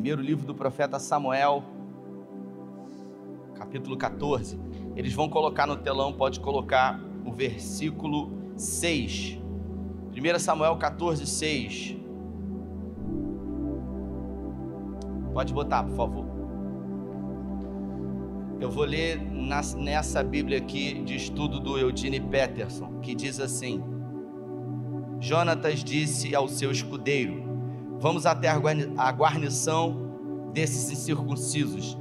Primeiro livro do profeta Samuel, capítulo 14. Eles vão colocar no telão, pode colocar o versículo 6. 1 Samuel 14, 6. Pode botar, por favor. Eu vou ler nessa Bíblia aqui de estudo do Eugene Peterson, que diz assim: Jonatas disse ao seu escudeiro: Vamos até a guarnição desses incircuncisos.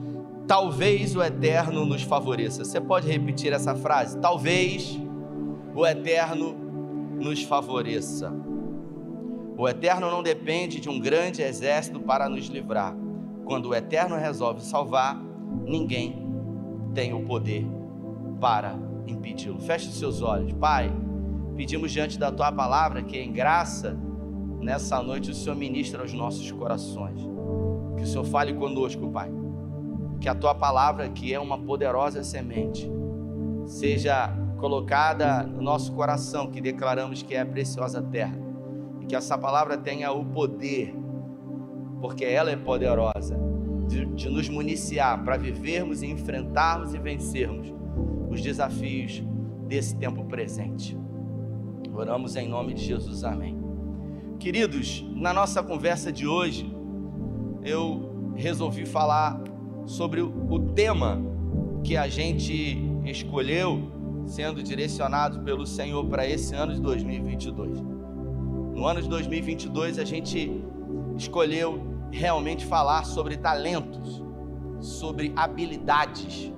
Talvez o Eterno nos favoreça. Você pode repetir essa frase? Talvez o Eterno nos favoreça. O Eterno não depende de um grande exército para nos livrar. Quando o Eterno resolve salvar, ninguém tem o poder para impedi-lo. Feche os seus olhos, Pai. Pedimos diante da tua palavra que em graça, nessa noite, o Senhor ministra aos nossos corações. Que o Senhor fale conosco, Pai. Que a tua palavra, que é uma poderosa semente, seja colocada no nosso coração, que declaramos que é a preciosa terra. E que essa palavra tenha o poder porque ela é poderosa, de, de nos municiar para vivermos e enfrentarmos e vencermos os desafios desse tempo presente. Oramos em nome de Jesus, amém. Queridos, na nossa conversa de hoje, eu resolvi falar sobre o tema que a gente escolheu, sendo direcionado pelo Senhor para esse ano de 2022. No ano de 2022, a gente escolheu realmente falar sobre talentos, sobre habilidades,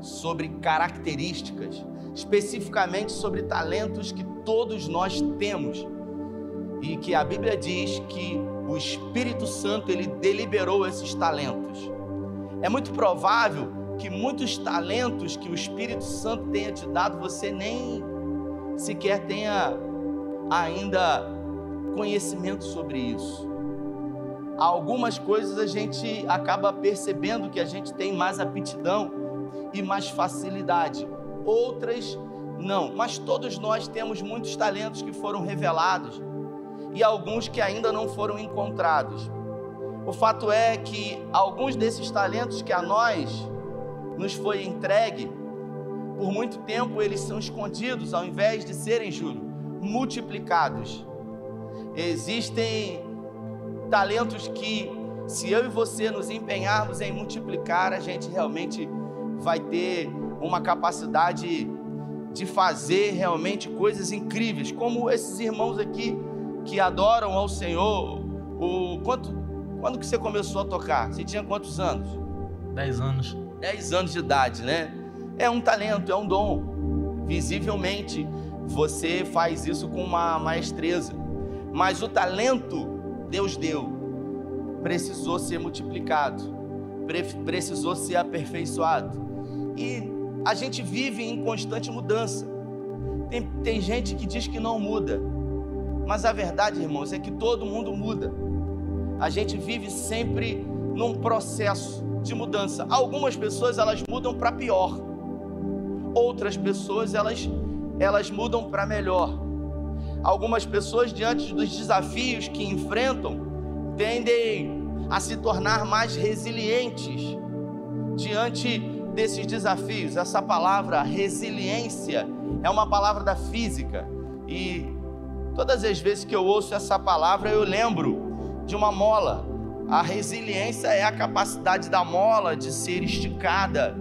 sobre características, especificamente sobre talentos que todos nós temos e que a Bíblia diz que o Espírito Santo ele deliberou esses talentos. É muito provável que muitos talentos que o Espírito Santo tenha te dado você nem sequer tenha ainda conhecimento sobre isso. Algumas coisas a gente acaba percebendo que a gente tem mais aptidão e mais facilidade, outras não, mas todos nós temos muitos talentos que foram revelados e alguns que ainda não foram encontrados. O fato é que alguns desses talentos que a nós nos foi entregue, por muito tempo eles são escondidos ao invés de serem, Júlio, multiplicados. Existem talentos que, se eu e você nos empenharmos em multiplicar, a gente realmente vai ter uma capacidade de fazer realmente coisas incríveis, como esses irmãos aqui que adoram ao Senhor. O quanto, quando que você começou a tocar? Você tinha quantos anos? Dez anos. Dez anos de idade, né? É um talento, é um dom. Visivelmente, você faz isso com uma maestreza. Mas o talento Deus deu, precisou ser multiplicado, precisou ser aperfeiçoado. E a gente vive em constante mudança. Tem, tem gente que diz que não muda, mas a verdade, irmãos, é que todo mundo muda. A gente vive sempre num processo de mudança. Algumas pessoas elas mudam para pior. Outras pessoas elas elas mudam para melhor. Algumas pessoas, diante dos desafios que enfrentam, tendem a se tornar mais resilientes diante desses desafios. Essa palavra resiliência é uma palavra da física e todas as vezes que eu ouço essa palavra eu lembro de uma mola. A resiliência é a capacidade da mola de ser esticada,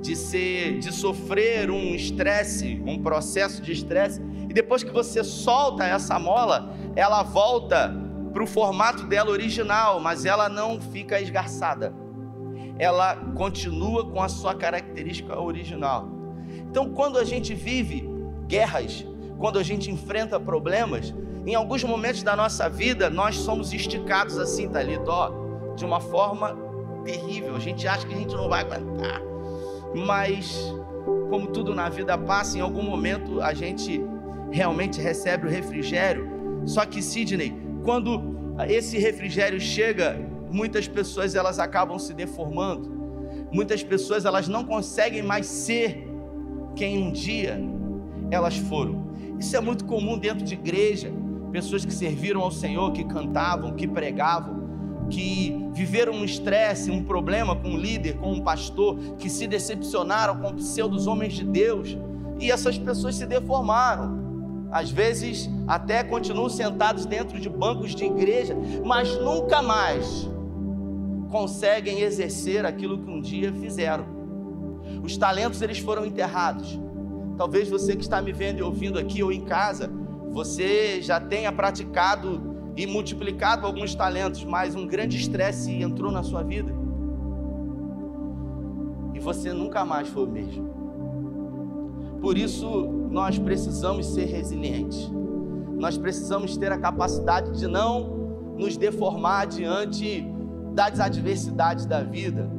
de ser, de sofrer um estresse, um processo de estresse depois que você solta essa mola, ela volta para o formato dela original, mas ela não fica esgarçada. Ela continua com a sua característica original. Então, quando a gente vive guerras, quando a gente enfrenta problemas, em alguns momentos da nossa vida, nós somos esticados assim, Thalita, ó, de uma forma terrível. A gente acha que a gente não vai aguentar. Mas, como tudo na vida passa, em algum momento a gente realmente recebe o refrigério. Só que Sidney, quando esse refrigério chega, muitas pessoas elas acabam se deformando. Muitas pessoas elas não conseguem mais ser quem um dia elas foram. Isso é muito comum dentro de igreja. Pessoas que serviram ao Senhor, que cantavam, que pregavam, que viveram um estresse, um problema com um líder, com um pastor, que se decepcionaram com pseudos homens de Deus, e essas pessoas se deformaram. Às vezes até continuam sentados dentro de bancos de igreja, mas nunca mais conseguem exercer aquilo que um dia fizeram. Os talentos eles foram enterrados. Talvez você que está me vendo e ouvindo aqui ou em casa, você já tenha praticado e multiplicado alguns talentos, mas um grande estresse entrou na sua vida. E você nunca mais foi o mesmo. Por isso, nós precisamos ser resilientes. Nós precisamos ter a capacidade de não nos deformar diante das adversidades da vida.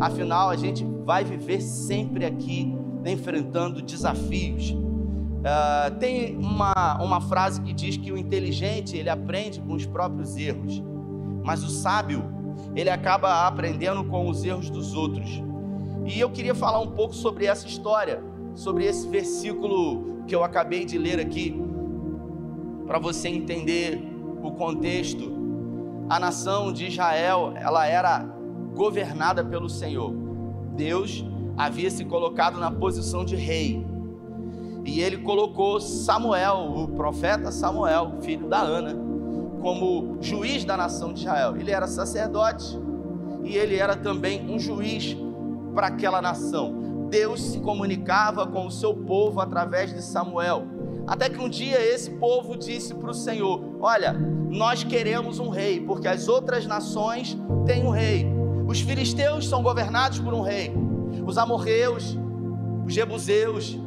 Afinal, a gente vai viver sempre aqui enfrentando desafios. Uh, tem uma, uma frase que diz que o inteligente ele aprende com os próprios erros, mas o sábio ele acaba aprendendo com os erros dos outros. E eu queria falar um pouco sobre essa história, sobre esse versículo que eu acabei de ler aqui, para você entender o contexto. A nação de Israel ela era governada pelo Senhor. Deus havia se colocado na posição de rei e ele colocou Samuel, o profeta Samuel, filho da Ana, como juiz da nação de Israel. Ele era sacerdote e ele era também um juiz para aquela nação. Deus se comunicava com o seu povo através de Samuel. Até que um dia esse povo disse para o Senhor: Olha, nós queremos um rei, porque as outras nações têm um rei. Os filisteus são governados por um rei, os amorreus, os jebuseus,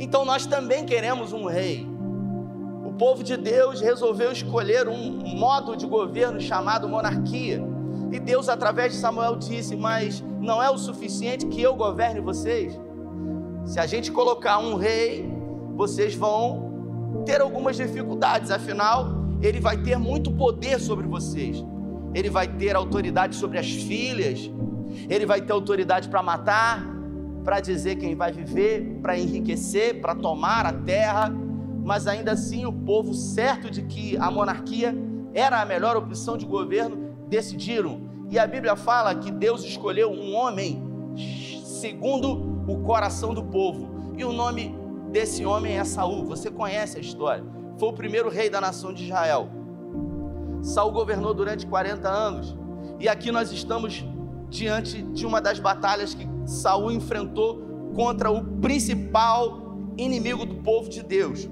então nós também queremos um rei. O povo de Deus resolveu escolher um modo de governo chamado monarquia. E Deus, através de Samuel, disse: Mas não é o suficiente que eu governe vocês. Se a gente colocar um rei, vocês vão ter algumas dificuldades, afinal, ele vai ter muito poder sobre vocês. Ele vai ter autoridade sobre as filhas, ele vai ter autoridade para matar, para dizer quem vai viver, para enriquecer, para tomar a terra, mas ainda assim o povo, certo de que a monarquia era a melhor opção de governo, decidiram. E a Bíblia fala que Deus escolheu um homem segundo o coração do povo. E o nome desse homem é Saul. Você conhece a história. Foi o primeiro rei da nação de Israel. Saul governou durante 40 anos. E aqui nós estamos diante de uma das batalhas que Saul enfrentou contra o principal inimigo do povo de Deus.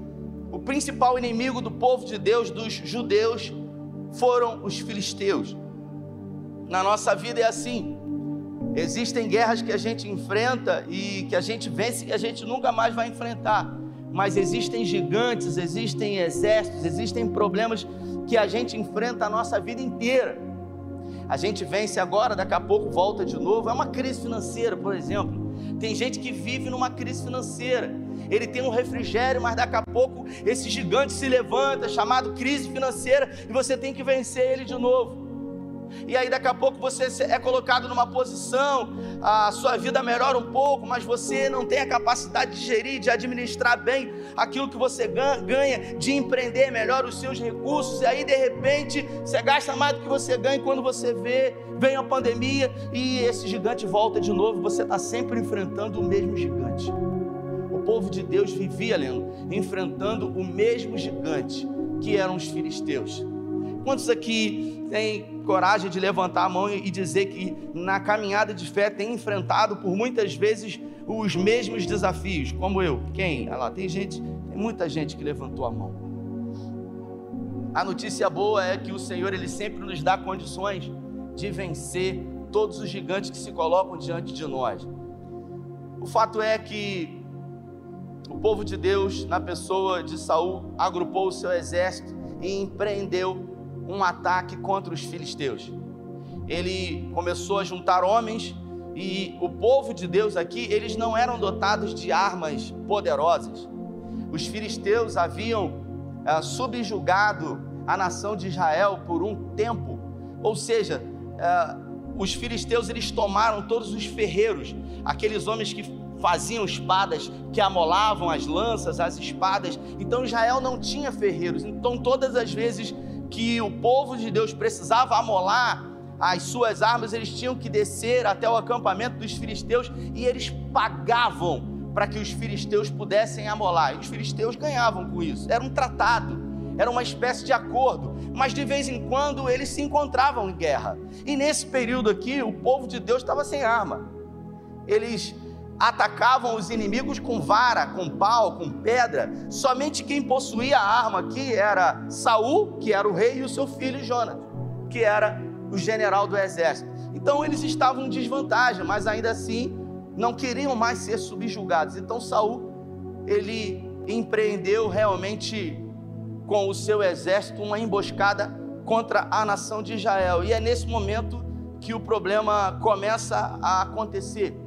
O principal inimigo do povo de Deus, dos judeus, foram os filisteus. Na nossa vida é assim. Existem guerras que a gente enfrenta e que a gente vence e a gente nunca mais vai enfrentar. Mas existem gigantes, existem exércitos, existem problemas que a gente enfrenta a nossa vida inteira. A gente vence agora, daqui a pouco volta de novo. É uma crise financeira, por exemplo. Tem gente que vive numa crise financeira. Ele tem um refrigério, mas daqui a pouco esse gigante se levanta, chamado crise financeira, e você tem que vencer ele de novo e aí daqui a pouco você é colocado numa posição, a sua vida melhora um pouco, mas você não tem a capacidade de gerir, de administrar bem aquilo que você ganha, de empreender melhor os seus recursos, e aí de repente você gasta mais do que você ganha, e quando você vê, vem a pandemia e esse gigante volta de novo, você está sempre enfrentando o mesmo gigante. O povo de Deus vivia, Lendo, enfrentando o mesmo gigante que eram os filisteus. Quantos aqui têm coragem de levantar a mão e dizer que na caminhada de fé tem enfrentado por muitas vezes os mesmos desafios, como eu? Quem? Olha lá, tem gente, tem muita gente que levantou a mão. A notícia boa é que o Senhor ele sempre nos dá condições de vencer todos os gigantes que se colocam diante de nós. O fato é que o povo de Deus, na pessoa de Saul, agrupou o seu exército e empreendeu um ataque contra os filisteus. Ele começou a juntar homens e o povo de Deus aqui, eles não eram dotados de armas poderosas. Os filisteus haviam é, subjugado a nação de Israel por um tempo, ou seja, é, os filisteus eles tomaram todos os ferreiros, aqueles homens que faziam espadas, que amolavam as lanças, as espadas. Então Israel não tinha ferreiros. Então todas as vezes que o povo de Deus precisava amolar as suas armas, eles tinham que descer até o acampamento dos filisteus e eles pagavam para que os filisteus pudessem amolar. E os filisteus ganhavam com isso. Era um tratado, era uma espécie de acordo, mas de vez em quando eles se encontravam em guerra. E nesse período aqui, o povo de Deus estava sem arma. Eles atacavam os inimigos com vara, com pau, com pedra. Somente quem possuía a arma aqui era Saul, que era o rei, e o seu filho Jonathan, que era o general do exército. Então eles estavam em desvantagem, mas ainda assim não queriam mais ser subjugados. Então Saul ele empreendeu realmente com o seu exército uma emboscada contra a nação de Israel. E é nesse momento que o problema começa a acontecer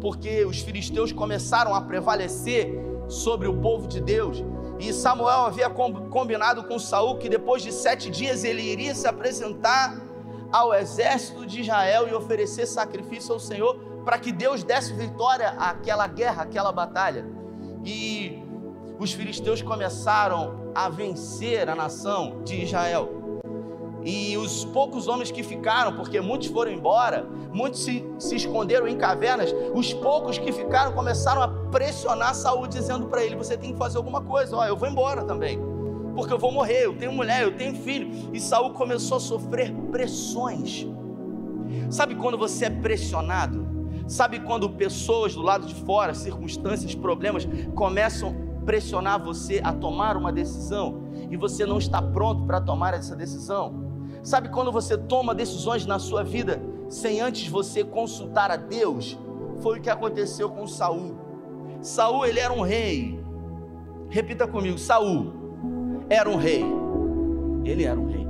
porque os filisteus começaram a prevalecer sobre o povo de Deus. E Samuel havia combinado com Saul que depois de sete dias ele iria se apresentar ao exército de Israel e oferecer sacrifício ao Senhor para que Deus desse vitória àquela guerra, àquela batalha. E os filisteus começaram a vencer a nação de Israel. E os poucos homens que ficaram, porque muitos foram embora, muitos se, se esconderam em cavernas, os poucos que ficaram começaram a pressionar Saul, dizendo para ele: Você tem que fazer alguma coisa, ó, eu vou embora também, porque eu vou morrer, eu tenho mulher, eu tenho filho. E Saul começou a sofrer pressões. Sabe quando você é pressionado? Sabe quando pessoas do lado de fora, circunstâncias, problemas, começam a pressionar você a tomar uma decisão e você não está pronto para tomar essa decisão? Sabe quando você toma decisões na sua vida sem antes você consultar a Deus? Foi o que aconteceu com Saul. Saul, ele era um rei. Repita comigo, Saul era um rei. Ele era um rei.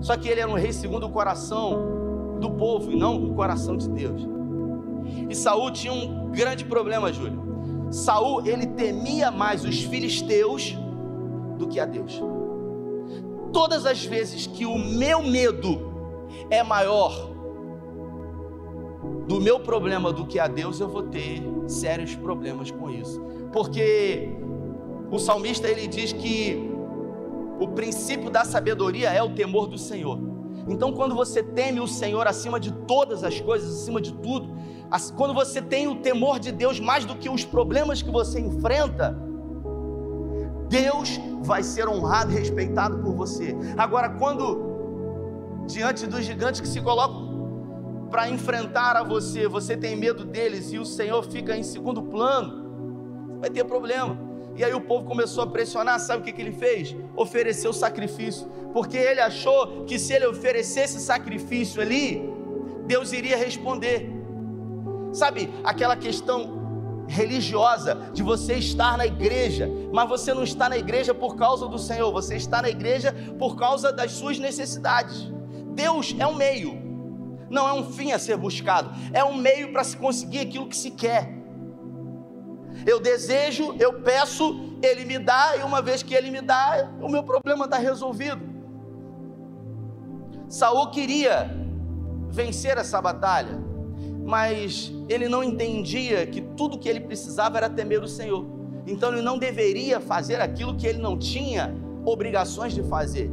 Só que ele era um rei segundo o coração do povo e não o coração de Deus. E Saul tinha um grande problema, Júlio. Saul, ele temia mais os filisteus do que a Deus todas as vezes que o meu medo é maior do meu problema do que a Deus, eu vou ter sérios problemas com isso. Porque o salmista ele diz que o princípio da sabedoria é o temor do Senhor. Então, quando você teme o Senhor acima de todas as coisas, acima de tudo, quando você tem o temor de Deus mais do que os problemas que você enfrenta, Deus vai ser honrado e respeitado por você. Agora, quando diante dos gigantes que se colocam para enfrentar a você, você tem medo deles e o Senhor fica em segundo plano, vai ter problema. E aí o povo começou a pressionar, sabe o que, que ele fez? Ofereceu sacrifício, porque ele achou que se ele oferecesse sacrifício ali, Deus iria responder. Sabe aquela questão religiosa de você estar na igreja, mas você não está na igreja por causa do Senhor, você está na igreja por causa das suas necessidades. Deus é um meio, não é um fim a ser buscado, é um meio para se conseguir aquilo que se quer. Eu desejo, eu peço, Ele me dá, e uma vez que Ele me dá, o meu problema está resolvido. Saul queria vencer essa batalha, mas ele não entendia que tudo que ele precisava era temer o Senhor. Então ele não deveria fazer aquilo que ele não tinha obrigações de fazer.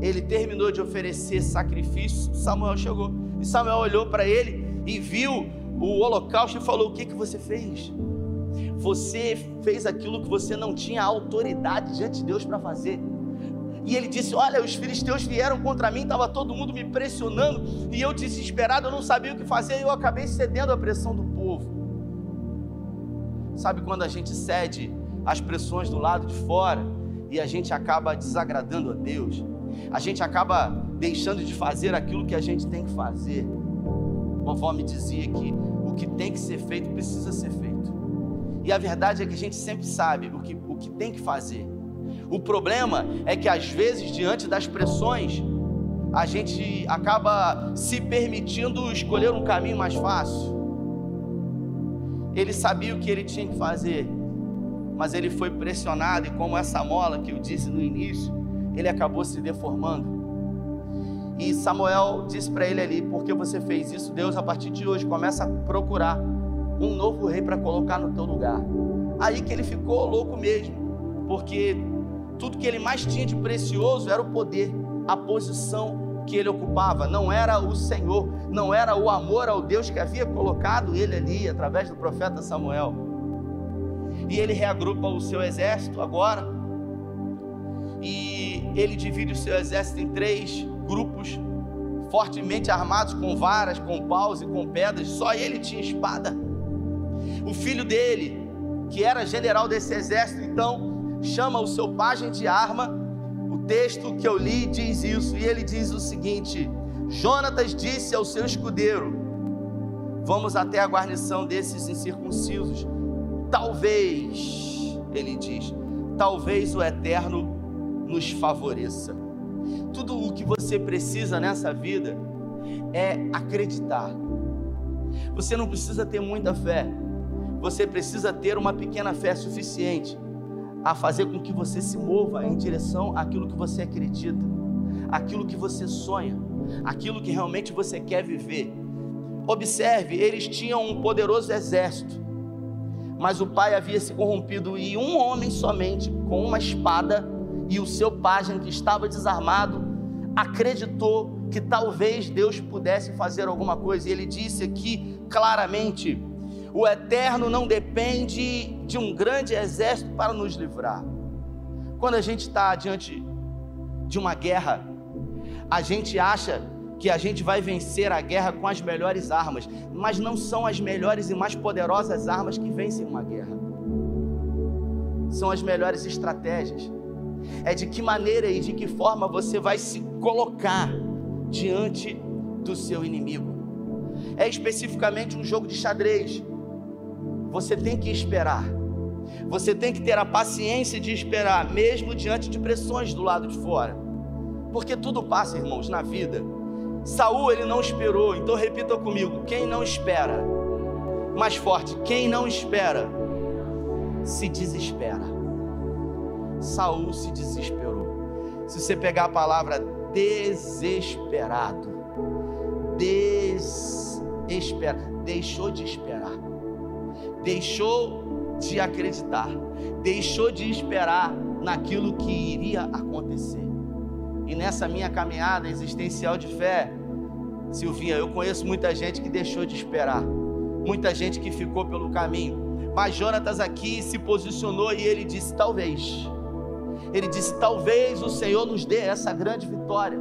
Ele terminou de oferecer sacrifício, Samuel chegou. E Samuel olhou para ele e viu o holocausto e falou: O que, que você fez? Você fez aquilo que você não tinha autoridade diante de Deus para fazer. E ele disse: Olha, os filisteus vieram contra mim, estava todo mundo me pressionando, e eu desesperado, eu não sabia o que fazer, e eu acabei cedendo à pressão do povo. Sabe quando a gente cede às pressões do lado de fora e a gente acaba desagradando a Deus, a gente acaba deixando de fazer aquilo que a gente tem que fazer. Vovó me dizia que o que tem que ser feito precisa ser feito. E a verdade é que a gente sempre sabe o que, o que tem que fazer. O problema é que às vezes, diante das pressões, a gente acaba se permitindo escolher um caminho mais fácil. Ele sabia o que ele tinha que fazer, mas ele foi pressionado, e como essa mola que eu disse no início, ele acabou se deformando. E Samuel disse para ele ali: porque você fez isso, Deus a partir de hoje começa a procurar um novo rei para colocar no teu lugar. Aí que ele ficou louco mesmo, porque tudo que ele mais tinha de precioso era o poder, a posição que ele ocupava não era o Senhor, não era o amor ao Deus que havia colocado ele ali através do profeta Samuel. E ele reagrupa o seu exército agora, e ele divide o seu exército em três grupos, fortemente armados com varas, com paus e com pedras, só ele tinha espada. O filho dele, que era general desse exército, então chama o seu pajem de arma texto que eu li diz isso, e ele diz o seguinte: Jonatas disse ao seu escudeiro: Vamos até a guarnição desses incircuncisos. Talvez, ele diz, talvez o Eterno nos favoreça. Tudo o que você precisa nessa vida é acreditar. Você não precisa ter muita fé, você precisa ter uma pequena fé suficiente a fazer com que você se mova em direção àquilo que você acredita, aquilo que você sonha, aquilo que realmente você quer viver. Observe, eles tinham um poderoso exército, mas o pai havia se corrompido e um homem somente, com uma espada, e o seu pajem que estava desarmado, acreditou que talvez Deus pudesse fazer alguma coisa. E ele disse aqui claramente: o eterno não depende de um grande exército para nos livrar. Quando a gente está diante de uma guerra, a gente acha que a gente vai vencer a guerra com as melhores armas, mas não são as melhores e mais poderosas armas que vencem uma guerra. São as melhores estratégias. É de que maneira e de que forma você vai se colocar diante do seu inimigo. É especificamente um jogo de xadrez você tem que esperar. Você tem que ter a paciência de esperar, mesmo diante de pressões do lado de fora. Porque tudo passa, irmãos, na vida. Saul ele não esperou, então repita comigo: quem não espera, mais forte, quem não espera, se desespera. Saul se desesperou. Se você pegar a palavra desesperado, desespera, deixou de esperar deixou de acreditar, deixou de esperar naquilo que iria acontecer. E nessa minha caminhada existencial de fé, Silvinha, eu conheço muita gente que deixou de esperar, muita gente que ficou pelo caminho. Mas Jonatas aqui se posicionou e ele disse: talvez. Ele disse: talvez o Senhor nos dê essa grande vitória.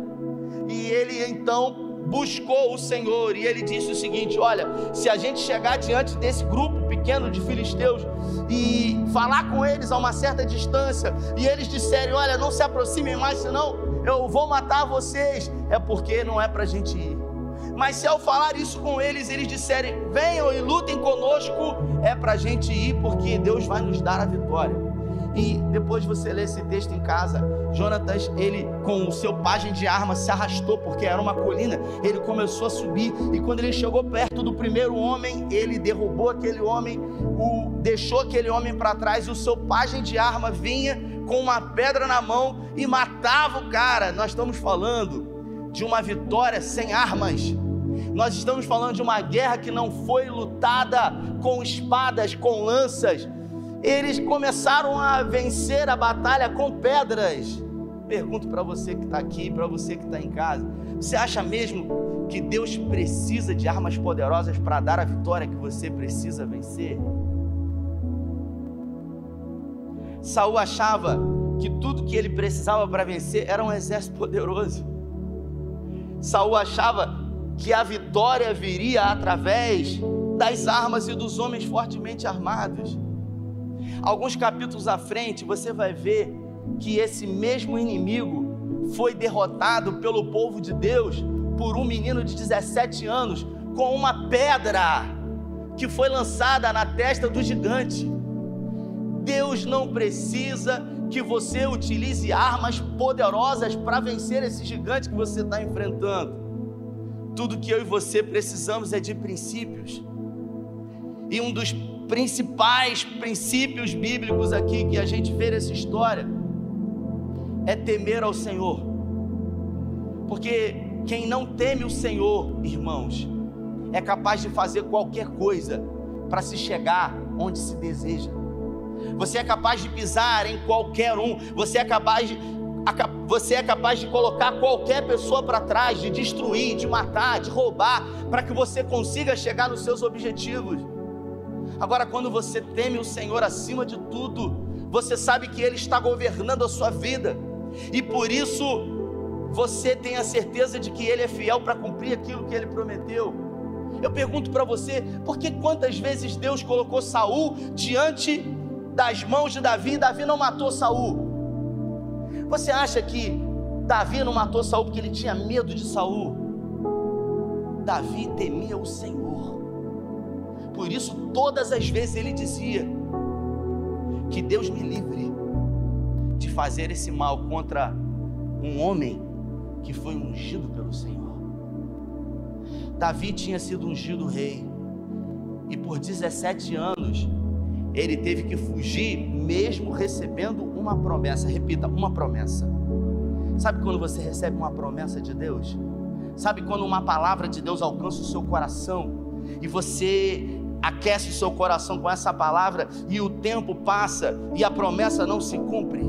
E ele então buscou o Senhor e ele disse o seguinte: Olha, se a gente chegar diante desse grupo pequeno de filisteus e falar com eles a uma certa distância e eles disserem: Olha, não se aproximem mais, senão eu vou matar vocês, é porque não é para a gente ir. Mas se ao falar isso com eles, eles disserem: Venham e lutem conosco, é para a gente ir, porque Deus vai nos dar a vitória. E depois você lê esse texto em casa, Jonatas, ele com o seu pajem de arma se arrastou porque era uma colina. Ele começou a subir e quando ele chegou perto do primeiro homem, ele derrubou aquele homem, o deixou aquele homem para trás e o seu pajem de arma vinha com uma pedra na mão e matava o cara. Nós estamos falando de uma vitória sem armas. Nós estamos falando de uma guerra que não foi lutada com espadas, com lanças, eles começaram a vencer a batalha com pedras. Pergunto para você que está aqui, para você que está em casa: você acha mesmo que Deus precisa de armas poderosas para dar a vitória que você precisa vencer? Saul achava que tudo que ele precisava para vencer era um exército poderoso. Saul achava que a vitória viria através das armas e dos homens fortemente armados. Alguns capítulos à frente, você vai ver que esse mesmo inimigo foi derrotado pelo povo de Deus por um menino de 17 anos com uma pedra que foi lançada na testa do gigante. Deus não precisa que você utilize armas poderosas para vencer esse gigante que você está enfrentando. Tudo que eu e você precisamos é de princípios. E um dos principais princípios bíblicos aqui que a gente vê nessa história é temer ao Senhor. Porque quem não teme o Senhor, irmãos, é capaz de fazer qualquer coisa para se chegar onde se deseja. Você é capaz de pisar em qualquer um, você é capaz de você é capaz de colocar qualquer pessoa para trás, de destruir, de matar, de roubar, para que você consiga chegar nos seus objetivos. Agora, quando você teme o Senhor acima de tudo, você sabe que Ele está governando a sua vida, e por isso você tem a certeza de que Ele é fiel para cumprir aquilo que Ele prometeu. Eu pergunto para você, por que quantas vezes Deus colocou Saul diante das mãos de Davi e Davi não matou Saul? Você acha que Davi não matou Saul porque ele tinha medo de Saul? Davi temia o Senhor. Por isso, todas as vezes ele dizia: Que Deus me livre de fazer esse mal contra um homem que foi ungido pelo Senhor. Davi tinha sido ungido rei, e por 17 anos ele teve que fugir, mesmo recebendo uma promessa. Repita, uma promessa. Sabe quando você recebe uma promessa de Deus? Sabe quando uma palavra de Deus alcança o seu coração e você aquece o seu coração com essa palavra e o tempo passa e a promessa não se cumpre?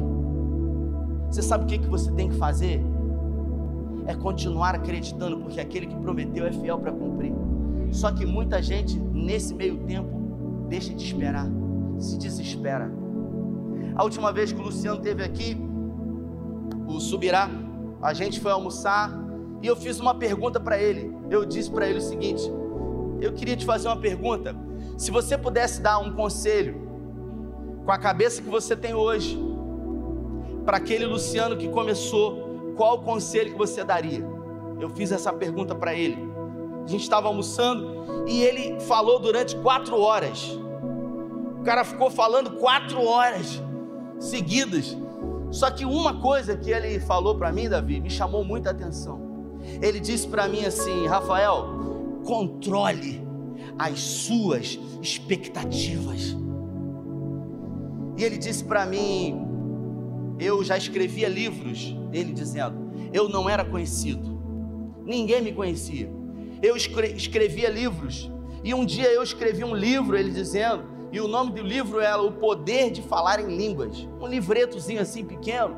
Você sabe o que, que você tem que fazer? É continuar acreditando, porque aquele que prometeu é fiel para cumprir. Só que muita gente, nesse meio tempo, deixa de esperar, se desespera. A última vez que o Luciano teve aqui, o Subirá, a gente foi almoçar e eu fiz uma pergunta para ele. Eu disse para ele o seguinte: eu queria te fazer uma pergunta. Se você pudesse dar um conselho com a cabeça que você tem hoje, para aquele Luciano que começou, qual o conselho que você daria? Eu fiz essa pergunta para ele. A gente estava almoçando e ele falou durante quatro horas. O cara ficou falando quatro horas seguidas. Só que uma coisa que ele falou para mim, Davi, me chamou muita atenção. Ele disse para mim assim: Rafael, controle as suas expectativas. E ele disse para mim: eu já escrevia livros, ele dizendo, eu não era conhecido, ninguém me conhecia. Eu escrevia livros, e um dia eu escrevi um livro, ele dizendo, e o nome do livro é O Poder de Falar em Línguas. Um livretozinho assim pequeno,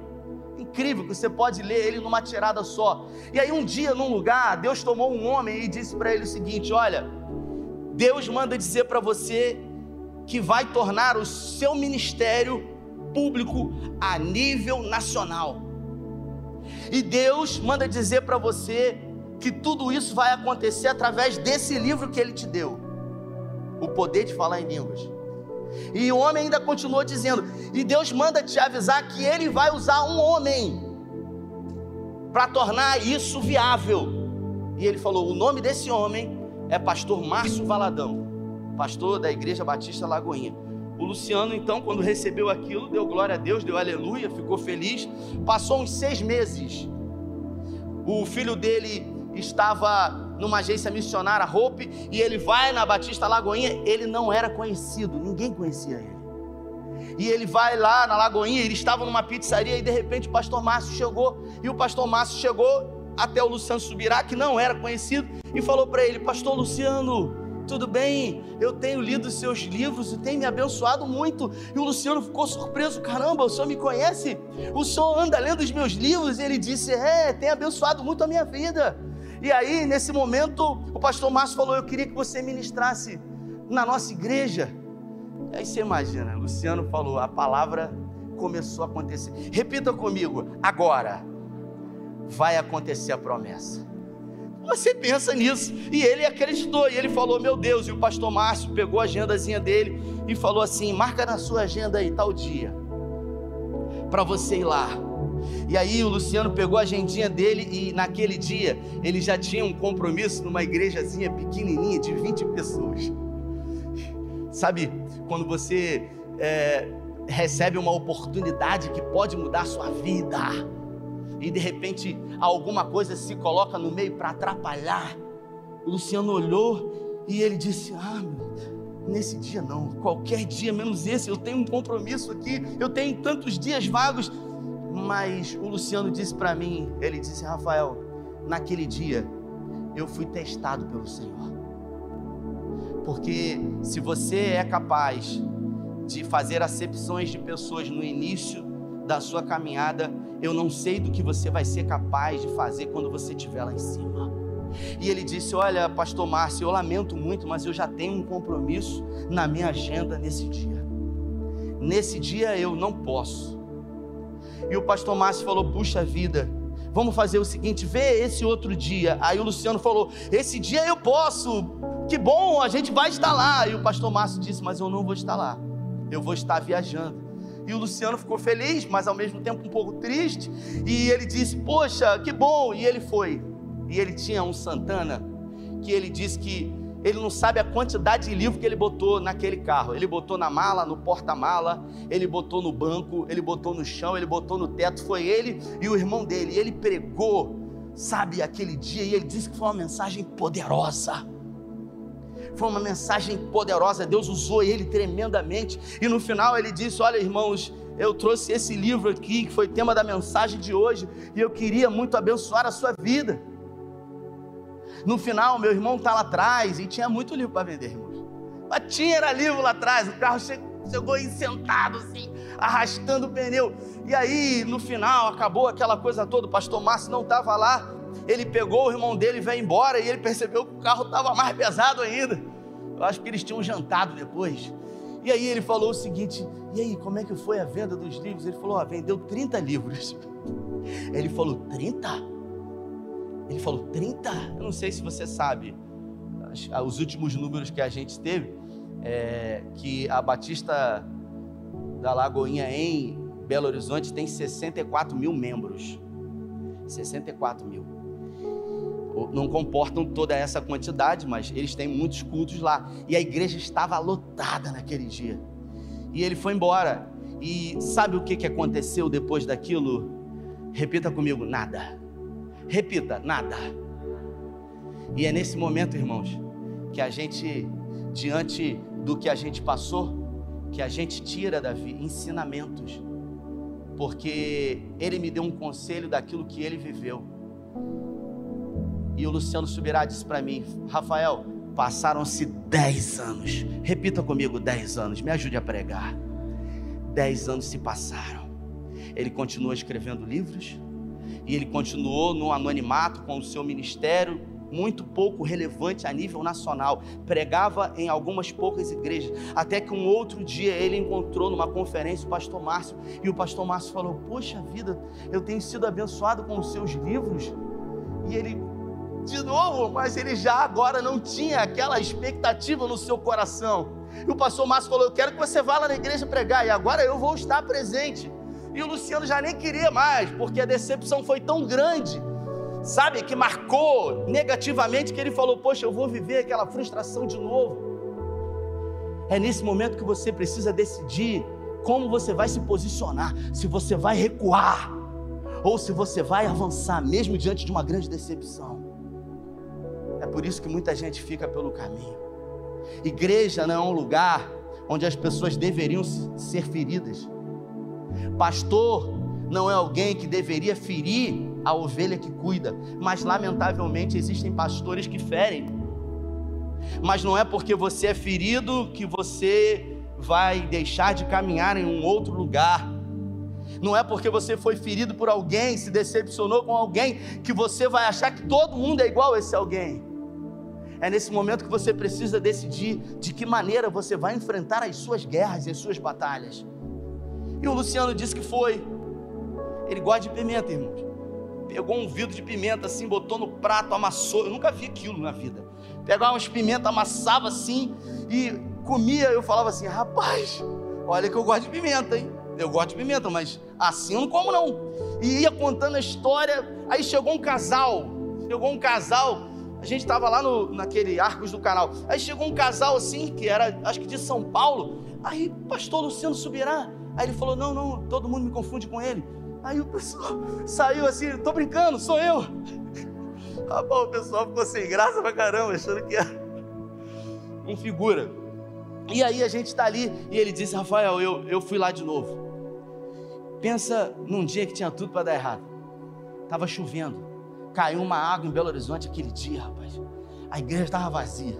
incrível, que você pode ler ele numa tirada só. E aí um dia, num lugar, Deus tomou um homem e disse para ele o seguinte: Olha, Deus manda dizer para você que vai tornar o seu ministério público a nível nacional. E Deus manda dizer para você que tudo isso vai acontecer através desse livro que ele te deu. O poder de falar em línguas. E o homem ainda continuou dizendo: E Deus manda te avisar que ele vai usar um homem para tornar isso viável. E ele falou: O nome desse homem é Pastor Márcio Valadão, pastor da Igreja Batista Lagoinha. O Luciano, então, quando recebeu aquilo, deu glória a Deus, deu aleluia, ficou feliz. Passou uns seis meses. O filho dele estava numa agência missionária Hope e ele vai na Batista Lagoinha, ele não era conhecido, ninguém conhecia ele. E ele vai lá na Lagoinha, ele estava numa pizzaria e de repente o pastor Márcio chegou e o pastor Márcio chegou até o Luciano Subirá, que não era conhecido, e falou para ele: "Pastor Luciano, tudo bem? Eu tenho lido seus livros e tem me abençoado muito. E o Luciano ficou surpreso: caramba, o senhor me conhece? O senhor anda lendo os meus livros? E ele disse: é, tem abençoado muito a minha vida. E aí, nesse momento, o pastor Márcio falou: Eu queria que você ministrasse na nossa igreja. E aí você imagina, Luciano falou, a palavra começou a acontecer. Repita comigo, agora vai acontecer a promessa. Você pensa nisso. E ele acreditou, e ele falou: Meu Deus. E o pastor Márcio pegou a agendazinha dele e falou assim: Marca na sua agenda aí, tal dia, para você ir lá. E aí o Luciano pegou a agendinha dele e naquele dia ele já tinha um compromisso numa igrejazinha pequenininha de 20 pessoas. Sabe, quando você é, recebe uma oportunidade que pode mudar a sua vida e de repente alguma coisa se coloca no meio para atrapalhar. O Luciano olhou e ele disse: Ah, nesse dia não, qualquer dia menos esse, eu tenho um compromisso aqui, eu tenho tantos dias vagos. Mas o Luciano disse para mim, ele disse, Rafael, naquele dia eu fui testado pelo Senhor. Porque se você é capaz de fazer acepções de pessoas no início da sua caminhada, Eu não sei do que você vai ser capaz de fazer quando você estiver lá em cima. E ele disse: Olha, Pastor Márcio, eu lamento muito, mas eu já tenho um compromisso na minha agenda nesse dia. Nesse dia eu não posso. E o pastor Márcio falou: Puxa vida, vamos fazer o seguinte, vê esse outro dia. Aí o Luciano falou: Esse dia eu posso, que bom, a gente vai estar lá. E o pastor Márcio disse: Mas eu não vou estar lá, eu vou estar viajando. E o Luciano ficou feliz, mas ao mesmo tempo um pouco triste. E ele disse: Poxa, que bom. E ele foi. E ele tinha um Santana que ele disse que ele não sabe a quantidade de livro que ele botou naquele carro. Ele botou na mala, no porta-mala, ele botou no banco, ele botou no chão, ele botou no teto. Foi ele e o irmão dele. Ele pregou, sabe, aquele dia. E ele disse que foi uma mensagem poderosa. Foi uma mensagem poderosa. Deus usou ele tremendamente. E no final ele disse: Olha, irmãos, eu trouxe esse livro aqui, que foi tema da mensagem de hoje, e eu queria muito abençoar a sua vida. No final, meu irmão está lá atrás e tinha muito livro para vender, irmãos. Mas tinha era livro lá atrás, o carro chegou aí sentado assim, arrastando o pneu. E aí, no final, acabou aquela coisa toda, o pastor Márcio não estava lá. Ele pegou o irmão dele e veio embora e ele percebeu que o carro estava mais pesado ainda. Eu acho que eles tinham jantado depois. E aí ele falou o seguinte: E aí, como é que foi a venda dos livros? Ele falou: vendeu 30 livros. Ele falou: 30? Ele falou: 30? Eu não sei se você sabe, os últimos números que a gente teve, é que a Batista da Lagoinha em Belo Horizonte tem 64 mil membros. 64 mil. Não comportam toda essa quantidade, mas eles têm muitos cultos lá. E a igreja estava lotada naquele dia. E ele foi embora. E sabe o que aconteceu depois daquilo? Repita comigo: nada. Repita, nada. E é nesse momento, irmãos, que a gente, diante do que a gente passou, que a gente tira, Davi, ensinamentos. Porque ele me deu um conselho daquilo que ele viveu. E o Luciano Subirá disse para mim: Rafael, passaram-se 10 anos. Repita comigo: 10 anos. Me ajude a pregar. 10 anos se passaram. Ele continua escrevendo livros, e ele continuou no anonimato com o seu ministério, muito pouco relevante a nível nacional. Pregava em algumas poucas igrejas, até que um outro dia ele encontrou numa conferência o pastor Márcio, e o pastor Márcio falou: Poxa vida, eu tenho sido abençoado com os seus livros. E ele, de novo, mas ele já agora não tinha aquela expectativa no seu coração. E o pastor Márcio falou: Eu quero que você vá lá na igreja pregar, e agora eu vou estar presente. E o Luciano já nem queria mais, porque a decepção foi tão grande, sabe, que marcou negativamente que ele falou: Poxa, eu vou viver aquela frustração de novo. É nesse momento que você precisa decidir como você vai se posicionar, se você vai recuar ou se você vai avançar, mesmo diante de uma grande decepção. É por isso que muita gente fica pelo caminho. Igreja não é um lugar onde as pessoas deveriam ser feridas. Pastor não é alguém que deveria ferir a ovelha que cuida, mas lamentavelmente existem pastores que ferem. Mas não é porque você é ferido que você vai deixar de caminhar em um outro lugar. Não é porque você foi ferido por alguém, se decepcionou com alguém, que você vai achar que todo mundo é igual a esse alguém. É nesse momento que você precisa decidir de que maneira você vai enfrentar as suas guerras e as suas batalhas. E o Luciano disse que foi. Ele gosta de pimenta, irmãos. Pegou um vidro de pimenta assim, botou no prato, amassou. Eu nunca vi aquilo na vida. Pegava umas pimentas, amassava assim e comia. Eu falava assim: rapaz, olha que eu gosto de pimenta, hein? Eu gosto de pimenta, mas assim eu não como não. E ia contando a história. Aí chegou um casal. Chegou um casal. A gente estava lá no, naquele Arcos do Canal. Aí chegou um casal assim, que era, acho que de São Paulo. Aí, pastor Luciano subirá. Aí ele falou: Não, não, todo mundo me confunde com ele. Aí o pessoal saiu assim: Tô brincando, sou eu. Rapaz, o pessoal ficou sem graça pra caramba, achando que era um figura. E aí a gente está ali e ele disse: Rafael, eu, eu fui lá de novo. Pensa num dia que tinha tudo para dar errado. Tava chovendo, caiu uma água em Belo Horizonte aquele dia, rapaz. A igreja estava vazia,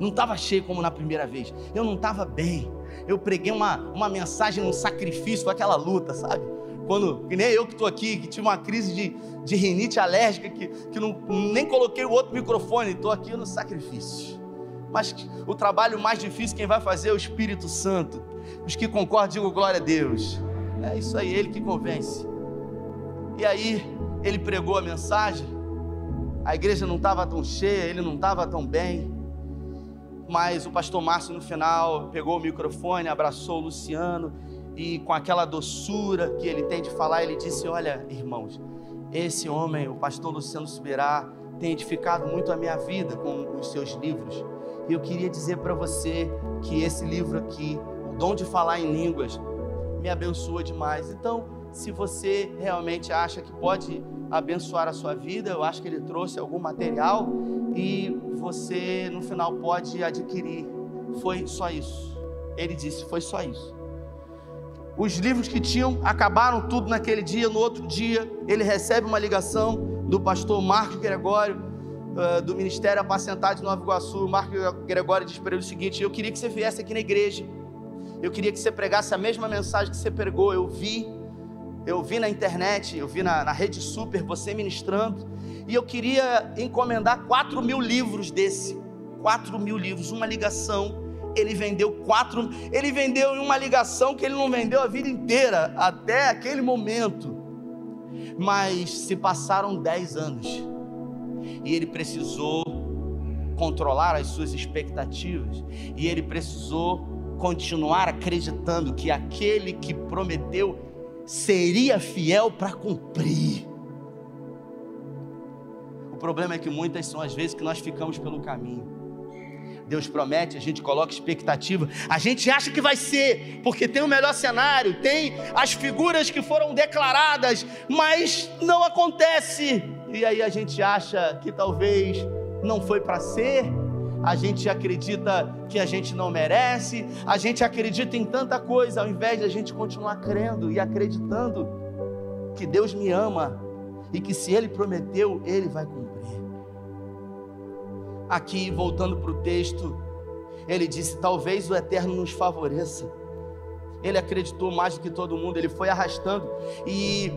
não estava cheia como na primeira vez. Eu não estava bem eu preguei uma, uma mensagem, um sacrifício, aquela luta, sabe? Quando, que nem eu que estou aqui, que tive uma crise de, de rinite alérgica, que, que não, nem coloquei o outro microfone, estou aqui no sacrifício. Mas o trabalho mais difícil, quem vai fazer é o Espírito Santo. Os que concordam, digam glória a Deus. É isso aí, ele que convence. E aí, ele pregou a mensagem, a igreja não estava tão cheia, ele não estava tão bem. Mas o pastor Márcio, no final, pegou o microfone, abraçou o Luciano e, com aquela doçura que ele tem de falar, ele disse: Olha, irmãos, esse homem, o pastor Luciano Subirá, tem edificado muito a minha vida com os seus livros. E eu queria dizer para você que esse livro aqui, O Dom de Falar em Línguas, me abençoa demais. Então, se você realmente acha que pode abençoar a sua vida, eu acho que ele trouxe algum material e você no final pode adquirir. Foi só isso. Ele disse: foi só isso. Os livros que tinham acabaram tudo naquele dia. No outro dia, ele recebe uma ligação do pastor Marcos Gregório, uh, do Ministério Apacentado de Nova Iguaçu. Marcos Gregório diz para ele o seguinte: Eu queria que você viesse aqui na igreja. Eu queria que você pregasse a mesma mensagem que você pregou. Eu vi, eu vi na internet, eu vi na, na Rede Super você ministrando. E eu queria encomendar 4 mil livros desse. 4 mil livros, uma ligação. Ele vendeu quatro, ele vendeu em uma ligação que ele não vendeu a vida inteira, até aquele momento. Mas se passaram 10 anos e ele precisou controlar as suas expectativas e ele precisou continuar acreditando que aquele que prometeu seria fiel para cumprir problema é que muitas são as vezes que nós ficamos pelo caminho. Deus promete, a gente coloca expectativa, a gente acha que vai ser, porque tem o melhor cenário, tem as figuras que foram declaradas, mas não acontece. E aí a gente acha que talvez não foi para ser, a gente acredita que a gente não merece, a gente acredita em tanta coisa, ao invés de a gente continuar crendo e acreditando que Deus me ama e que se Ele prometeu, Ele vai cumprir. Aqui, voltando para o texto, ele disse: Talvez o Eterno nos favoreça. Ele acreditou mais do que todo mundo, ele foi arrastando, e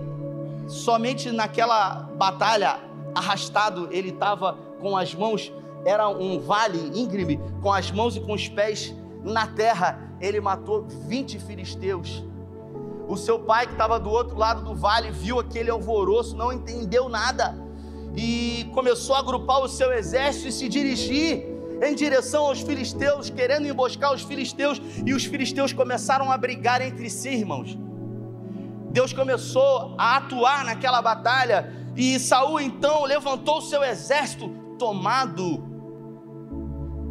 somente naquela batalha, arrastado, ele estava com as mãos, era um vale íngreme, com as mãos e com os pés na terra, ele matou 20 filisteus. O seu pai, que estava do outro lado do vale, viu aquele alvoroço, não entendeu nada e começou a agrupar o seu exército e se dirigir em direção aos filisteus, querendo emboscar os filisteus, e os filisteus começaram a brigar entre si, irmãos. Deus começou a atuar naquela batalha, e Saul então levantou o seu exército tomado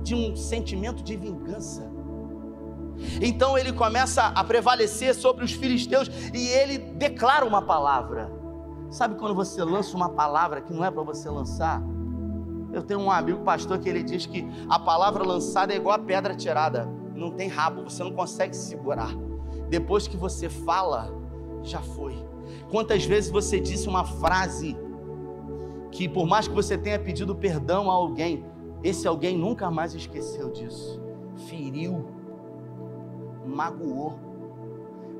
de um sentimento de vingança. Então ele começa a prevalecer sobre os filisteus e ele declara uma palavra. Sabe quando você lança uma palavra que não é para você lançar? Eu tenho um amigo pastor que ele diz que a palavra lançada é igual a pedra tirada, não tem rabo, você não consegue segurar. Depois que você fala, já foi. Quantas vezes você disse uma frase que por mais que você tenha pedido perdão a alguém, esse alguém nunca mais esqueceu disso. Feriu, magoou,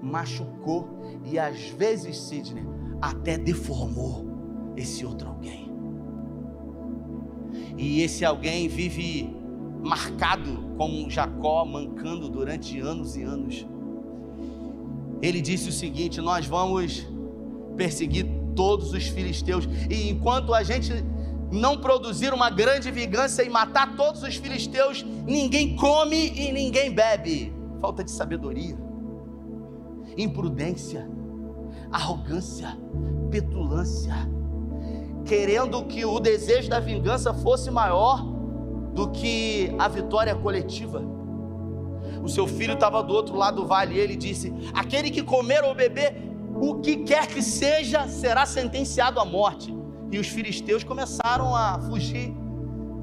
machucou e às vezes, Sidney, até deformou esse outro alguém. E esse alguém vive marcado como Jacó, mancando durante anos e anos. Ele disse o seguinte: Nós vamos perseguir todos os filisteus, e enquanto a gente não produzir uma grande vingança e matar todos os filisteus, ninguém come e ninguém bebe. Falta de sabedoria, imprudência arrogância, petulância, querendo que o desejo da vingança fosse maior do que a vitória coletiva. O seu filho estava do outro lado do vale e ele disse: Aquele que comer ou beber o que quer que seja será sentenciado à morte. E os filisteus começaram a fugir.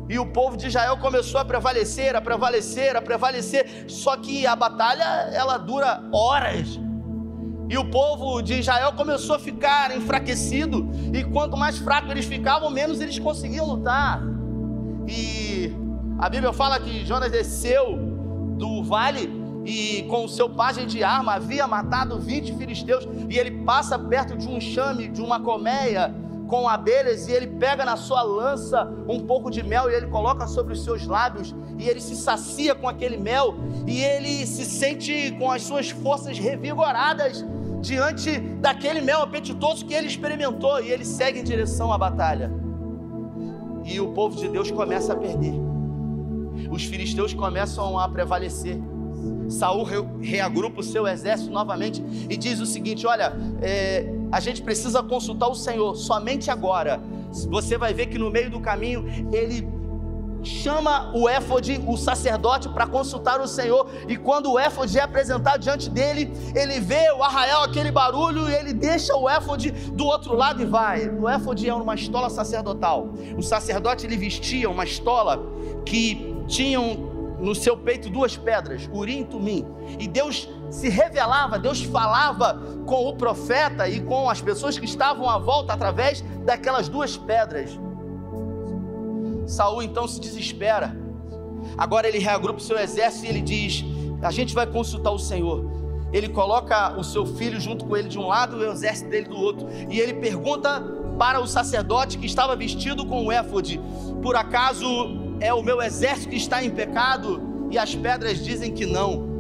E o povo de Israel começou a prevalecer, a prevalecer, a prevalecer. Só que a batalha ela dura horas. E o povo de Israel começou a ficar enfraquecido, e quanto mais fraco eles ficavam, menos eles conseguiam lutar. E a Bíblia fala que Jonas desceu do vale e com o seu pajem de arma havia matado 20 filisteus, e ele passa perto de um chame, de uma colmeia com abelhas, e ele pega na sua lança um pouco de mel e ele coloca sobre os seus lábios, e ele se sacia com aquele mel, e ele se sente com as suas forças revigoradas diante daquele mel apetitoso que ele experimentou, e ele segue em direção à batalha. E o povo de Deus começa a perder. Os filisteus começam a prevalecer. Saul reagrupa o seu exército novamente e diz o seguinte: Olha, é, a gente precisa consultar o Senhor somente agora. Você vai ver que no meio do caminho ele chama o éfode, o sacerdote, para consultar o Senhor. E quando o éfode é apresentado diante dele, ele vê o arraial, aquele barulho, e ele deixa o éfode do outro lado e vai. O éfode é uma estola sacerdotal. O sacerdote ele vestia uma estola que tinham no seu peito duas pedras, Urim e Tumim. E Deus se revelava, Deus falava com o profeta e com as pessoas que estavam à volta através daquelas duas pedras. Saul então se desespera. Agora ele reagrupa o seu exército e ele diz: A gente vai consultar o Senhor. Ele coloca o seu filho junto com ele de um lado e o exército dele do outro. E ele pergunta para o sacerdote que estava vestido com o éfode: Por acaso é o meu exército que está em pecado? E as pedras dizem que não.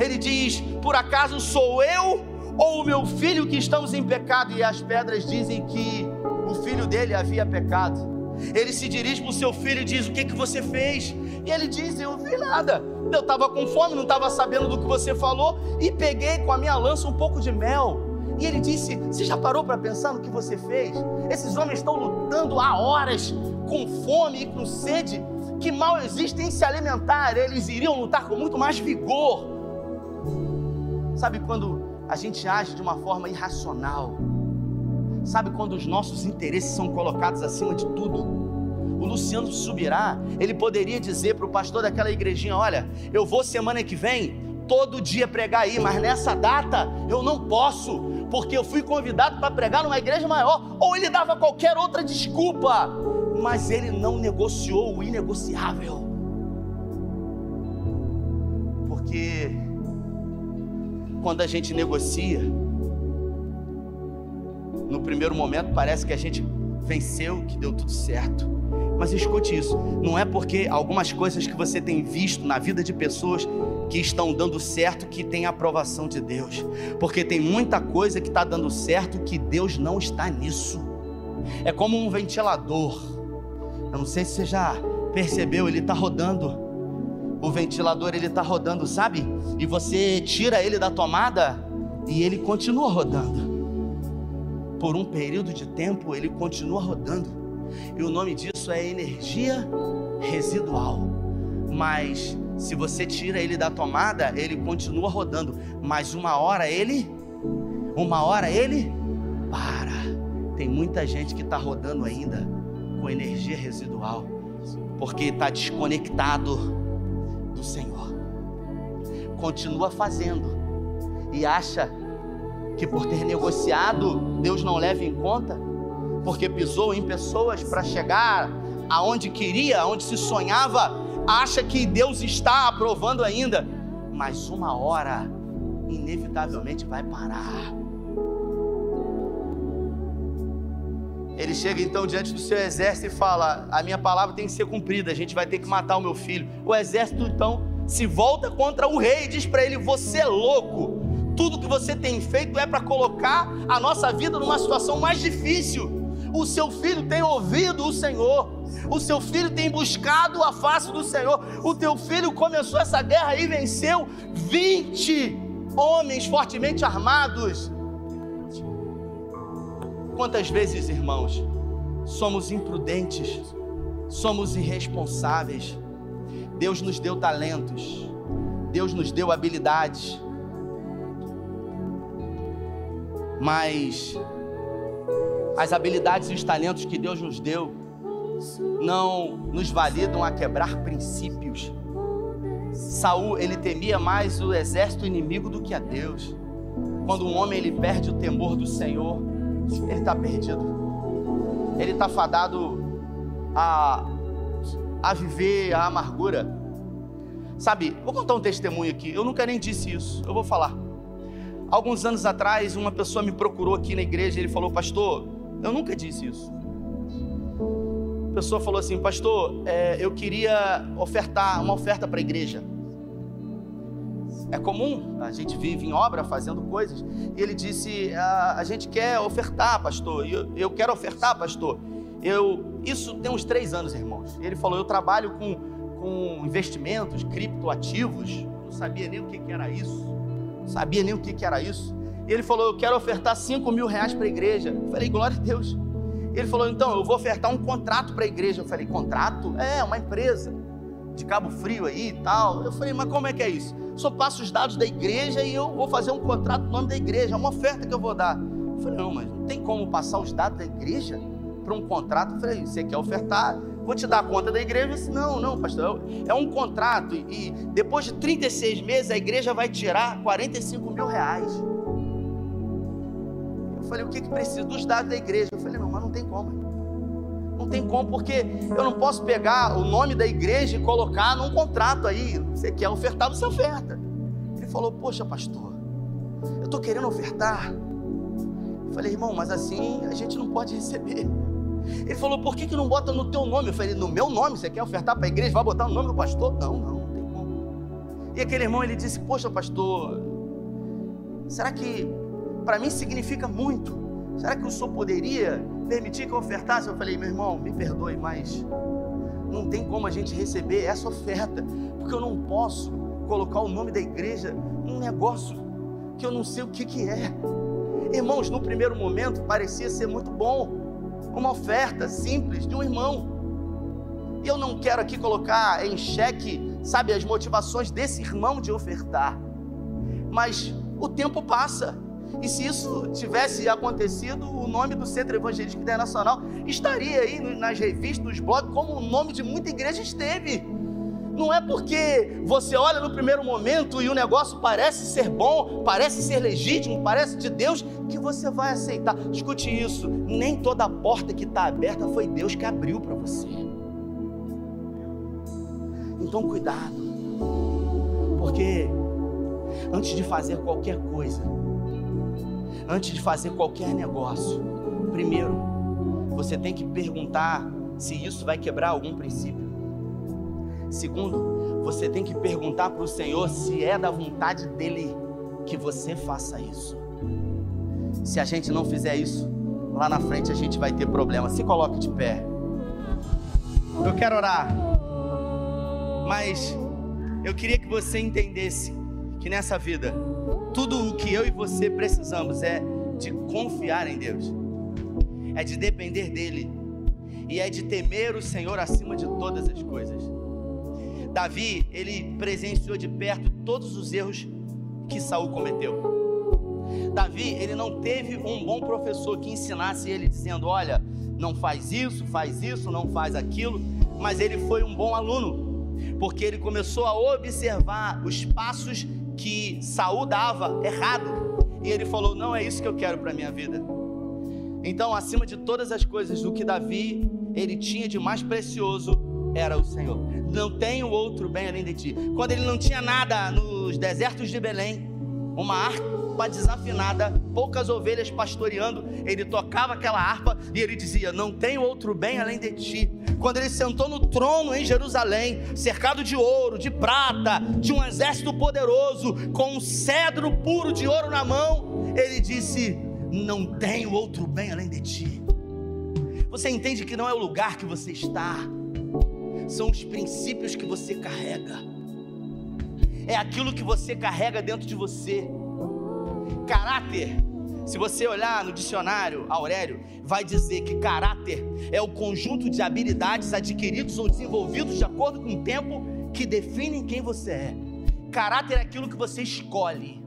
Ele diz: Por acaso sou eu ou o meu filho que estamos em pecado? E as pedras dizem que o filho dele havia pecado. Ele se dirige para o seu filho e diz: O que, que você fez? E ele diz: Eu não vi nada. Eu estava com fome, não estava sabendo do que você falou, e peguei com a minha lança um pouco de mel. E ele disse: Você já parou para pensar no que você fez? Esses homens estão lutando há horas, com fome e com sede, que mal existem em se alimentar, eles iriam lutar com muito mais vigor. Sabe quando a gente age de uma forma irracional? Sabe quando os nossos interesses são colocados acima de tudo? O Luciano Subirá, ele poderia dizer para o pastor daquela igrejinha: Olha, eu vou semana que vem todo dia pregar aí, mas nessa data eu não posso, porque eu fui convidado para pregar numa igreja maior. Ou ele dava qualquer outra desculpa mas ele não negociou o inegociável. Porque quando a gente negocia, no primeiro momento parece que a gente venceu, que deu tudo certo. Mas escute isso, não é porque algumas coisas que você tem visto na vida de pessoas que estão dando certo que tem a aprovação de Deus, porque tem muita coisa que está dando certo que Deus não está nisso. É como um ventilador eu não sei se você já percebeu, ele está rodando. O ventilador ele está rodando, sabe? E você tira ele da tomada e ele continua rodando. Por um período de tempo ele continua rodando. E o nome disso é energia residual. Mas se você tira ele da tomada, ele continua rodando. Mas uma hora ele, uma hora ele para. Tem muita gente que está rodando ainda com energia residual, porque está desconectado do Senhor. Continua fazendo e acha que por ter negociado, Deus não leva em conta, porque pisou em pessoas para chegar aonde queria, aonde se sonhava, acha que Deus está aprovando ainda, mas uma hora inevitavelmente vai parar. Ele chega então diante do seu exército e fala: A minha palavra tem que ser cumprida, a gente vai ter que matar o meu filho. O exército então se volta contra o rei e diz para ele: Você é louco, tudo que você tem feito é para colocar a nossa vida numa situação mais difícil. O seu filho tem ouvido o Senhor, o seu filho tem buscado a face do Senhor. O teu filho começou essa guerra e venceu 20 homens fortemente armados Quantas vezes, irmãos, somos imprudentes, somos irresponsáveis. Deus nos deu talentos, Deus nos deu habilidades, mas as habilidades e os talentos que Deus nos deu não nos validam a quebrar princípios. Saul ele temia mais o exército inimigo do que a Deus. Quando um homem ele perde o temor do Senhor, ele está perdido. Ele está fadado a, a viver a amargura. Sabe, vou contar um testemunho aqui. Eu nunca nem disse isso. Eu vou falar. Alguns anos atrás, uma pessoa me procurou aqui na igreja ele falou: Pastor, eu nunca disse isso. A pessoa falou assim: Pastor, é, eu queria ofertar uma oferta para a igreja. É comum, a gente vive em obra fazendo coisas. E ele disse: a, a gente quer ofertar, pastor. Eu, eu quero ofertar, pastor. Eu, isso tem uns três anos, irmãos. Ele falou: eu trabalho com, com investimentos, criptoativos. Não sabia nem o que, que era isso. Não sabia nem o que, que era isso. E ele falou: eu quero ofertar cinco mil reais para a igreja. Eu falei: glória a Deus. Ele falou: então, eu vou ofertar um contrato para a igreja. Eu falei: contrato? É, uma empresa de Cabo Frio aí e tal. Eu falei: mas como é que é isso? só passo os dados da igreja e eu vou fazer um contrato no nome da igreja, é uma oferta que eu vou dar. Eu falei, não, mas não tem como passar os dados da igreja para um contrato. Eu falei, você quer ofertar? Vou te dar a conta da igreja? Eu disse, não, não, pastor, é um contrato e depois de 36 meses a igreja vai tirar 45 mil reais. Falei, o que, que precisa? Dos dados da igreja. Eu falei, não, mas não tem como. Não tem como, porque eu não posso pegar o nome da igreja e colocar num contrato aí. Você quer ofertar, você oferta. Ele falou: Poxa, pastor, eu estou querendo ofertar. Eu falei, irmão, mas assim a gente não pode receber. Ele falou: Por que, que não bota no teu nome? Eu falei: No meu nome, você quer ofertar para a igreja? Vai botar no nome do pastor? Não, não, não tem como. E aquele irmão ele disse: Poxa, pastor, será que para mim significa muito? Será que o senhor poderia permitir que eu ofertasse? Eu falei, meu irmão, me perdoe, mas não tem como a gente receber essa oferta, porque eu não posso colocar o nome da igreja num negócio que eu não sei o que, que é. Irmãos, no primeiro momento parecia ser muito bom, uma oferta simples de um irmão. E eu não quero aqui colocar em xeque, sabe, as motivações desse irmão de ofertar. Mas o tempo passa e se isso tivesse acontecido, o nome do Centro Evangelístico Internacional estaria aí nas revistas, nos blogs, como o nome de muita igreja esteve. Não é porque você olha no primeiro momento e o negócio parece ser bom, parece ser legítimo, parece de Deus, que você vai aceitar. Escute isso: nem toda porta que está aberta foi Deus que abriu para você. Então, cuidado, porque antes de fazer qualquer coisa, antes de fazer qualquer negócio, primeiro, você tem que perguntar se isso vai quebrar algum princípio. Segundo, você tem que perguntar para o Senhor se é da vontade dEle que você faça isso. Se a gente não fizer isso, lá na frente a gente vai ter problema. Se coloque de pé. Eu quero orar, mas eu queria que você entendesse que nessa vida tudo o que eu e você precisamos é de confiar em Deus, é de depender dEle e é de temer o Senhor acima de todas as coisas. Davi, ele presenciou de perto todos os erros que Saul cometeu. Davi, ele não teve um bom professor que ensinasse ele dizendo: "Olha, não faz isso, faz isso, não faz aquilo", mas ele foi um bom aluno, porque ele começou a observar os passos que Saul dava errado. E ele falou: "Não é isso que eu quero para minha vida". Então, acima de todas as coisas, o que Davi ele tinha de mais precioso era o Senhor. Não tenho outro bem além de ti. Quando ele não tinha nada nos desertos de Belém, uma harpa desafinada, poucas ovelhas pastoreando, ele tocava aquela harpa e ele dizia: Não tenho outro bem além de ti quando ele sentou no trono em Jerusalém, cercado de ouro, de prata, de um exército poderoso, com um cedro puro de ouro na mão, ele disse: Não tenho outro bem além de ti. Você entende que não é o lugar que você está, são os princípios que você carrega, é aquilo que você carrega dentro de você. Caráter se você olhar no dicionário Aurélio, vai dizer que caráter é o conjunto de habilidades adquiridos ou desenvolvidos de acordo com o tempo que definem quem você é. Caráter é aquilo que você escolhe.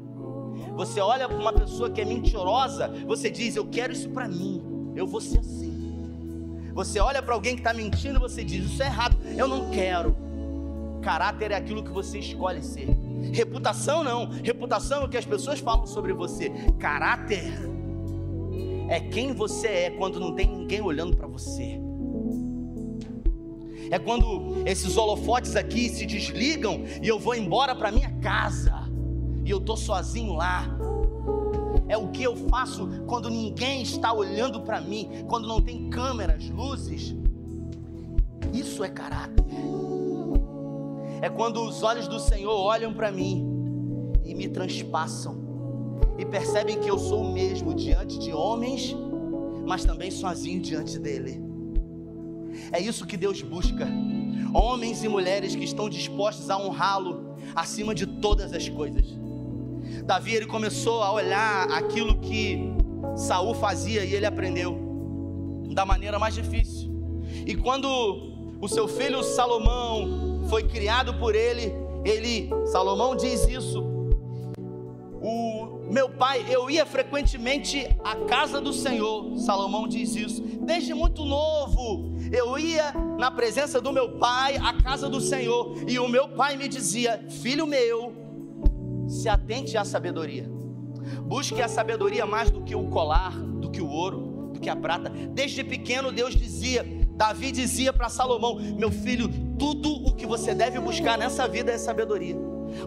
Você olha para uma pessoa que é mentirosa, você diz: Eu quero isso para mim, eu vou ser assim. Você olha para alguém que está mentindo, você diz: Isso é errado, eu não quero. Caráter é aquilo que você escolhe ser. Reputação não. Reputação é o que as pessoas falam sobre você. Caráter é quem você é quando não tem ninguém olhando para você. É quando esses holofotes aqui se desligam e eu vou embora para minha casa e eu tô sozinho lá. É o que eu faço quando ninguém está olhando para mim, quando não tem câmeras, luzes. Isso é caráter. É quando os olhos do Senhor olham para mim e me transpassam e percebem que eu sou o mesmo diante de homens, mas também sozinho diante dele. É isso que Deus busca. Homens e mulheres que estão dispostos a honrá-lo acima de todas as coisas. Davi ele começou a olhar aquilo que Saul fazia e ele aprendeu da maneira mais difícil. E quando o seu filho Salomão foi criado por ele, ele Salomão diz isso. O meu pai, eu ia frequentemente à casa do Senhor, Salomão diz isso, desde muito novo, eu ia na presença do meu pai à casa do Senhor, e o meu pai me dizia: Filho meu, se atente à sabedoria, busque a sabedoria mais do que o colar, do que o ouro, do que a prata. Desde pequeno, Deus dizia, Davi dizia para Salomão: Meu filho, tudo o que você deve buscar nessa vida é sabedoria.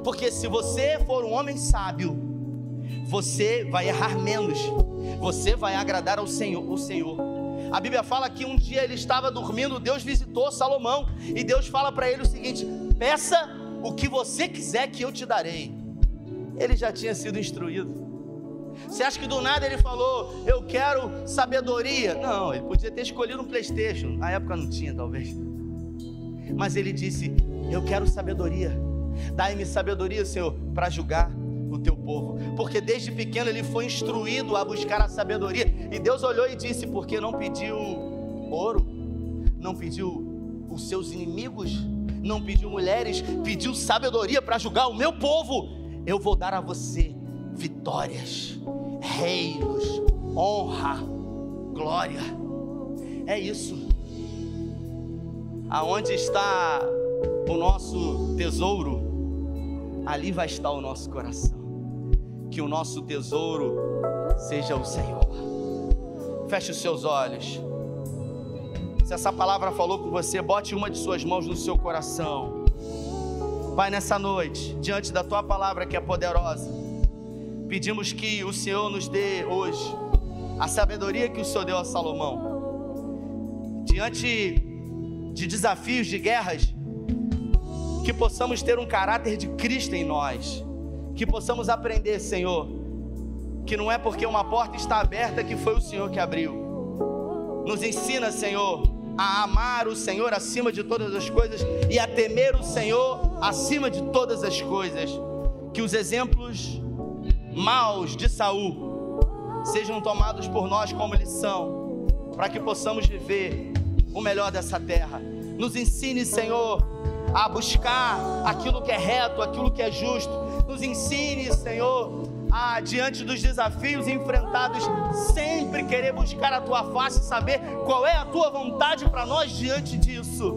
Porque se você for um homem sábio, você vai errar menos, você vai agradar ao Senhor, o Senhor. A Bíblia fala que um dia ele estava dormindo, Deus visitou Salomão e Deus fala para ele o seguinte: peça o que você quiser que eu te darei. Ele já tinha sido instruído. Você acha que do nada ele falou, eu quero sabedoria? Não, ele podia ter escolhido um PlayStation. Na época não tinha, talvez. Mas ele disse: Eu quero sabedoria. Dai-me sabedoria, Senhor, para julgar o teu povo, porque desde pequeno ele foi instruído a buscar a sabedoria, e Deus olhou e disse: Porque não pediu ouro, não pediu os seus inimigos, não pediu mulheres, pediu sabedoria para julgar o meu povo. Eu vou dar a você vitórias, reinos, honra, glória. É isso. Aonde está o nosso tesouro, ali vai estar o nosso coração. Que o nosso tesouro seja o Senhor. Feche os seus olhos. Se essa palavra falou com você, bote uma de suas mãos no seu coração. Pai, nessa noite, diante da tua palavra que é poderosa, pedimos que o Senhor nos dê hoje a sabedoria que o Senhor deu a Salomão. Diante de desafios, de guerras, que possamos ter um caráter de Cristo em nós, que possamos aprender, Senhor, que não é porque uma porta está aberta que foi o Senhor que abriu. Nos ensina, Senhor, a amar o Senhor acima de todas as coisas e a temer o Senhor acima de todas as coisas. Que os exemplos maus de Saul sejam tomados por nós como lição, para que possamos viver o melhor dessa terra. Nos ensine, Senhor, a buscar aquilo que é reto, aquilo que é justo. Nos ensine, Senhor, a diante dos desafios enfrentados, sempre querer buscar a tua face e saber qual é a tua vontade para nós diante disso.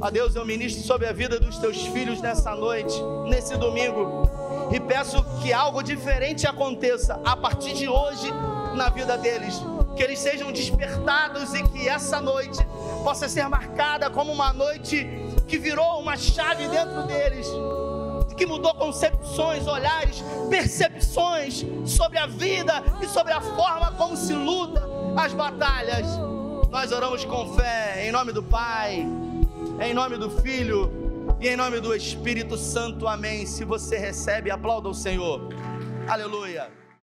A Deus, eu ministro sobre a vida dos teus filhos nessa noite, nesse domingo, e peço que algo diferente aconteça a partir de hoje na vida deles. Que eles sejam despertados e que essa noite possa ser marcada como uma noite que virou uma chave dentro deles, que mudou concepções, olhares, percepções sobre a vida e sobre a forma como se luta as batalhas. Nós oramos com fé, em nome do Pai, em nome do Filho e em nome do Espírito Santo. Amém. Se você recebe, aplauda o Senhor. Aleluia.